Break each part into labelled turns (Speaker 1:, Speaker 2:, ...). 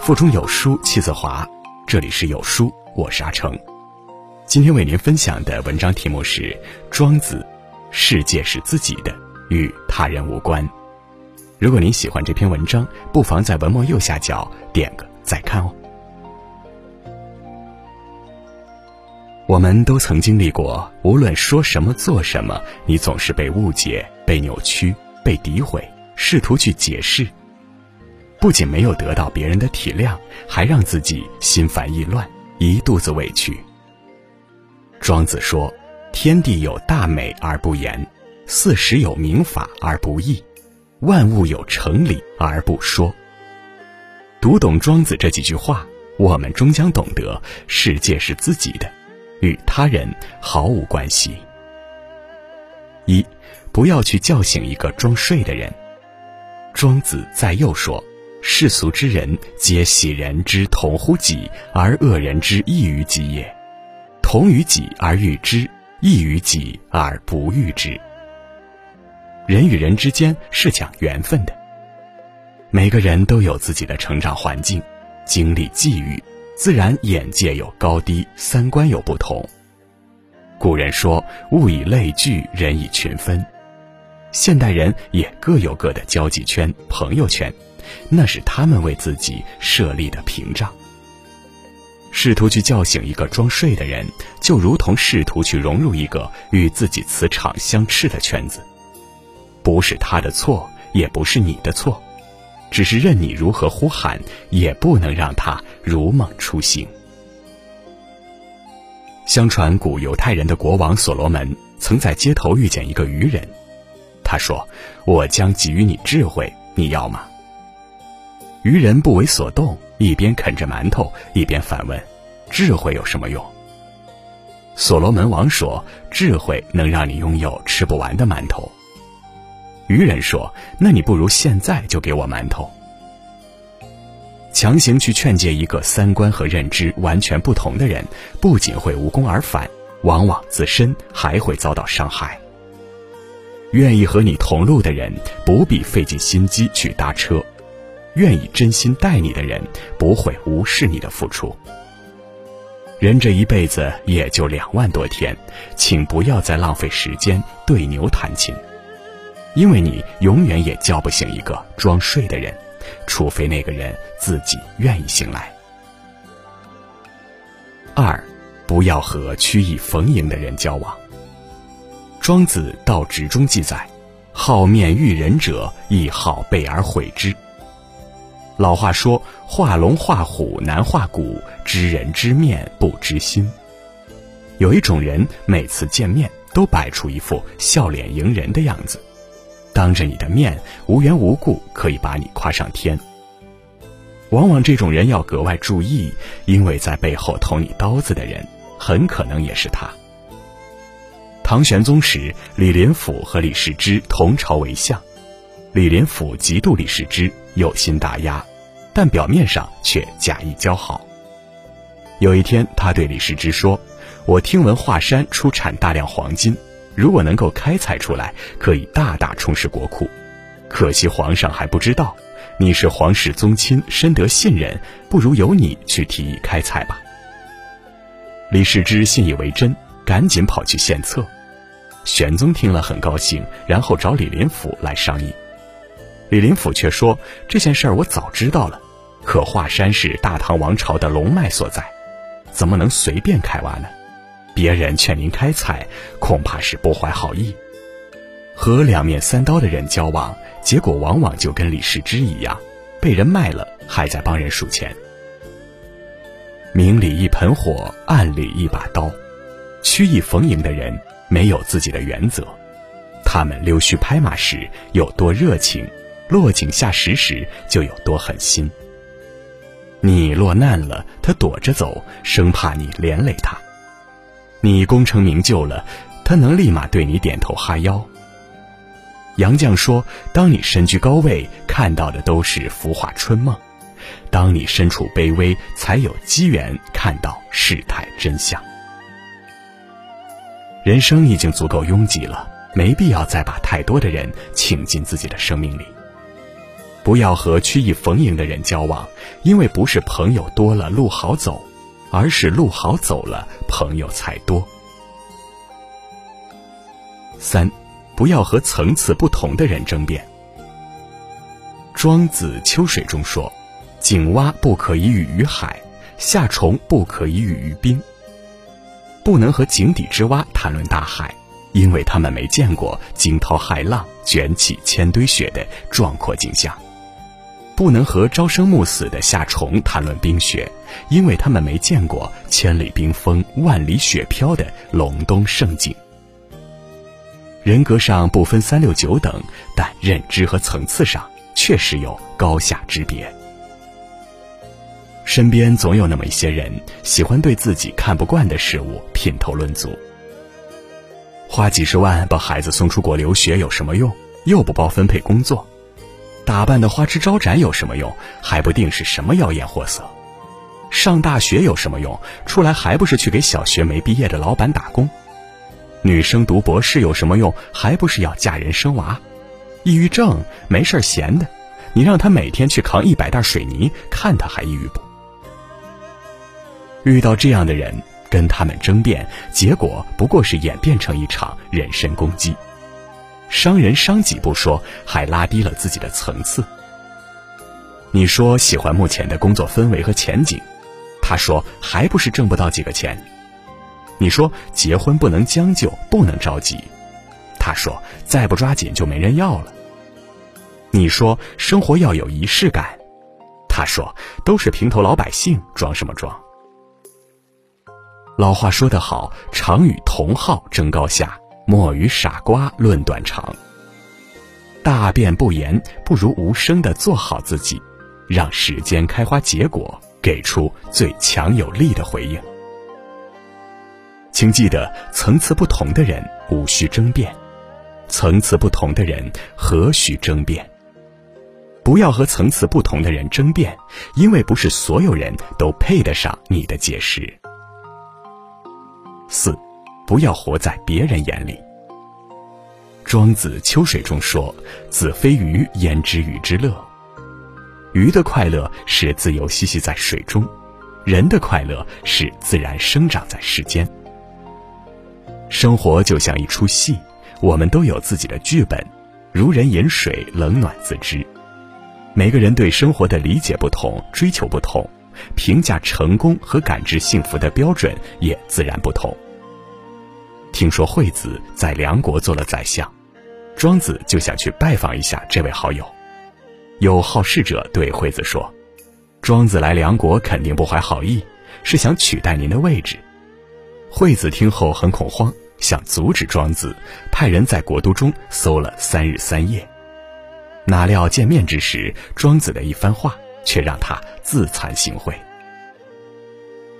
Speaker 1: 腹中有书气自华，这里是有书，我是阿成。今天为您分享的文章题目是《庄子》，世界是自己的，与他人无关。如果您喜欢这篇文章，不妨在文末右下角点个再看哦。我们都曾经历过，无论说什么做什么，你总是被误解、被扭曲、被诋毁，试图去解释。不仅没有得到别人的体谅，还让自己心烦意乱，一肚子委屈。庄子说：“天地有大美而不言，四时有明法而不议，万物有成理而不说。”读懂庄子这几句话，我们终将懂得世界是自己的，与他人毫无关系。一，不要去叫醒一个装睡的人。庄子在右说。世俗之人，皆喜人之同乎己，而恶人之异于己也。同于己而欲之，异于己而不欲之。人与人之间是讲缘分的。每个人都有自己的成长环境、经历际遇，自然眼界有高低，三观有不同。古人说：“物以类聚，人以群分。”现代人也各有各的交际圈、朋友圈。那是他们为自己设立的屏障。试图去叫醒一个装睡的人，就如同试图去融入一个与自己磁场相斥的圈子。不是他的错，也不是你的错，只是任你如何呼喊，也不能让他如梦初醒。相传古犹太人的国王所罗门曾在街头遇见一个愚人，他说：“我将给予你智慧，你要吗？”愚人不为所动，一边啃着馒头，一边反问：“智慧有什么用？”所罗门王说：“智慧能让你拥有吃不完的馒头。”愚人说：“那你不如现在就给我馒头。”强行去劝诫一个三观和认知完全不同的人，不仅会无功而返，往往自身还会遭到伤害。愿意和你同路的人，不必费尽心机去搭车。愿意真心待你的人，不会无视你的付出。人这一辈子也就两万多天，请不要再浪费时间对牛弹琴，因为你永远也叫不醒一个装睡的人，除非那个人自己愿意醒来。二，不要和曲意逢迎的人交往。庄子《道直》中记载：“好面遇人者，亦好备而毁之。”老话说：“画龙画虎难画骨，知人知面不知心。”有一种人，每次见面都摆出一副笑脸迎人的样子，当着你的面无缘无故可以把你夸上天。往往这种人要格外注意，因为在背后捅你刀子的人，很可能也是他。唐玄宗时，李林甫和李世之同朝为相。李林甫嫉妒李世之，有心打压，但表面上却假意交好。有一天，他对李世之说：“我听闻华山出产大量黄金，如果能够开采出来，可以大大充实国库。可惜皇上还不知道，你是皇室宗亲，深得信任，不如由你去提议开采吧。”李世之信以为真，赶紧跑去献策。玄宗听了很高兴，然后找李林甫来商议。李林甫却说：“这件事儿我早知道了，可华山是大唐王朝的龙脉所在，怎么能随便开挖呢？别人劝您开采，恐怕是不怀好意。和两面三刀的人交往，结果往往就跟李世之一样，被人卖了，还在帮人数钱。明里一盆火，暗里一把刀，曲意逢迎的人没有自己的原则，他们溜须拍马时有多热情。”落井下石时就有多狠心。你落难了，他躲着走，生怕你连累他；你功成名就了，他能立马对你点头哈腰。杨绛说：“当你身居高位，看到的都是浮华春梦；当你身处卑微，才有机缘看到世态真相。”人生已经足够拥挤了。没必要再把太多的人请进自己的生命里。不要和曲意逢迎的人交往，因为不是朋友多了路好走，而是路好走了朋友才多。三，不要和层次不同的人争辩。庄子《秋水》中说：“井蛙不可以语于海，夏虫不可以语于冰。”不能和井底之蛙谈论大海，因为他们没见过惊涛骇浪卷起千堆雪的壮阔景象。不能和朝生暮死的夏虫谈论冰雪，因为他们没见过千里冰封、万里雪飘的隆冬盛景。人格上不分三六九等，但认知和层次上确实有高下之别。身边总有那么一些人，喜欢对自己看不惯的事物品头论足。花几十万把孩子送出国留学有什么用？又不包分配工作。打扮的花枝招展有什么用？还不定是什么妖艳货色。上大学有什么用？出来还不是去给小学没毕业的老板打工。女生读博士有什么用？还不是要嫁人生娃。抑郁症没事闲的，你让他每天去扛一百袋水泥，看他还抑郁不？遇到这样的人，跟他们争辩，结果不过是演变成一场人身攻击。伤人伤己不说，还拉低了自己的层次。你说喜欢目前的工作氛围和前景，他说还不是挣不到几个钱。你说结婚不能将就，不能着急，他说再不抓紧就没人要了。你说生活要有仪式感，他说都是平头老百姓，装什么装？老话说得好，常与同好争高下。莫与傻瓜论短长。大辩不言，不如无声的做好自己，让时间开花结果，给出最强有力的回应。请记得，层次不同的人无需争辩，层次不同的人何须争辩？不要和层次不同的人争辩，因为不是所有人都配得上你的解释。四。不要活在别人眼里。庄子《秋水》中说：“子非鱼，焉知鱼之乐？”鱼的快乐是自由嬉戏在水中，人的快乐是自然生长在世间。生活就像一出戏，我们都有自己的剧本，如人饮水，冷暖自知。每个人对生活的理解不同，追求不同，评价成功和感知幸福的标准也自然不同。听说惠子在梁国做了宰相，庄子就想去拜访一下这位好友。有好事者对惠子说：“庄子来梁国肯定不怀好意，是想取代您的位置。”惠子听后很恐慌，想阻止庄子，派人在国都中搜了三日三夜。哪料见面之时，庄子的一番话却让他自惭形秽。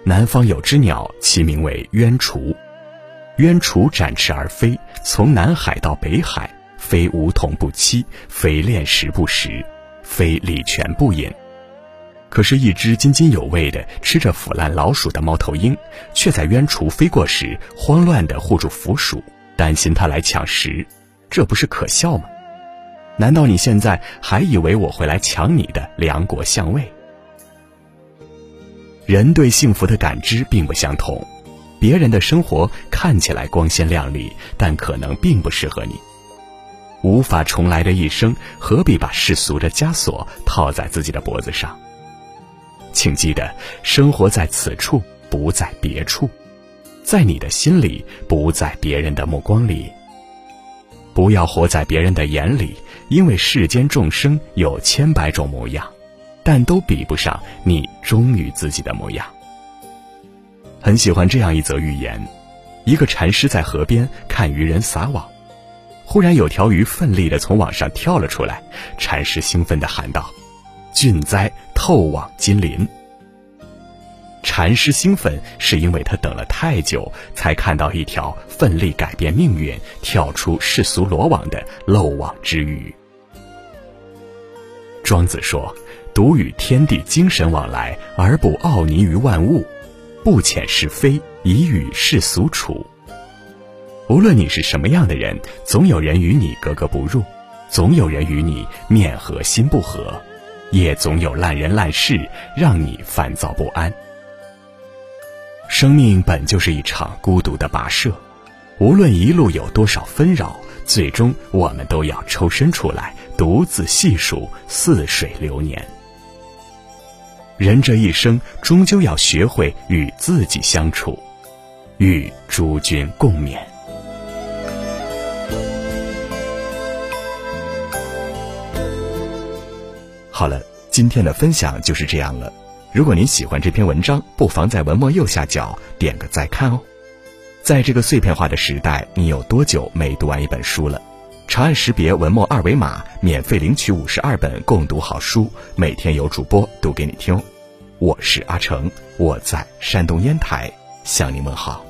Speaker 1: 南方有只鸟，其名为鸢雏。鸢雏展翅而飞，从南海到北海，非梧桐不栖，非恋石不食，非礼泉不饮。可是，一只津津有味的吃着腐烂老鼠的猫头鹰，却在鸢雏飞过时慌乱地护住腐鼠，担心它来抢食，这不是可笑吗？难道你现在还以为我会来抢你的梁国相位？人对幸福的感知并不相同。别人的生活看起来光鲜亮丽，但可能并不适合你。无法重来的一生，何必把世俗的枷锁套在自己的脖子上？请记得，生活在此处，不在别处，在你的心里，不在别人的目光里。不要活在别人的眼里，因为世间众生有千百种模样，但都比不上你忠于自己的模样。很喜欢这样一则寓言：一个禅师在河边看渔人撒网，忽然有条鱼奋力地从网上跳了出来。禅师兴奋地喊道：“俊哉，透网金鳞！”禅师兴奋是因为他等了太久，才看到一条奋力改变命运、跳出世俗罗网的漏网之鱼。庄子说：“独与天地精神往来，而不傲睨于万物。”不遣是非，以与世俗处。无论你是什么样的人，总有人与你格格不入，总有人与你面和心不和，也总有烂人烂事让你烦躁不安。生命本就是一场孤独的跋涉，无论一路有多少纷扰，最终我们都要抽身出来，独自细数似水流年。人这一生，终究要学会与自己相处，与诸君共勉。
Speaker 2: 好了，今天的分享就是这样了。如果您喜欢这篇文章，不妨在文末右下角点个再看哦。在这个碎片化的时代，你有多久没读完一本书了？长按识别文末二维码，免费领取五十二本共读好书，每天有主播读给你听。我是阿成，我在山东烟台向您问好。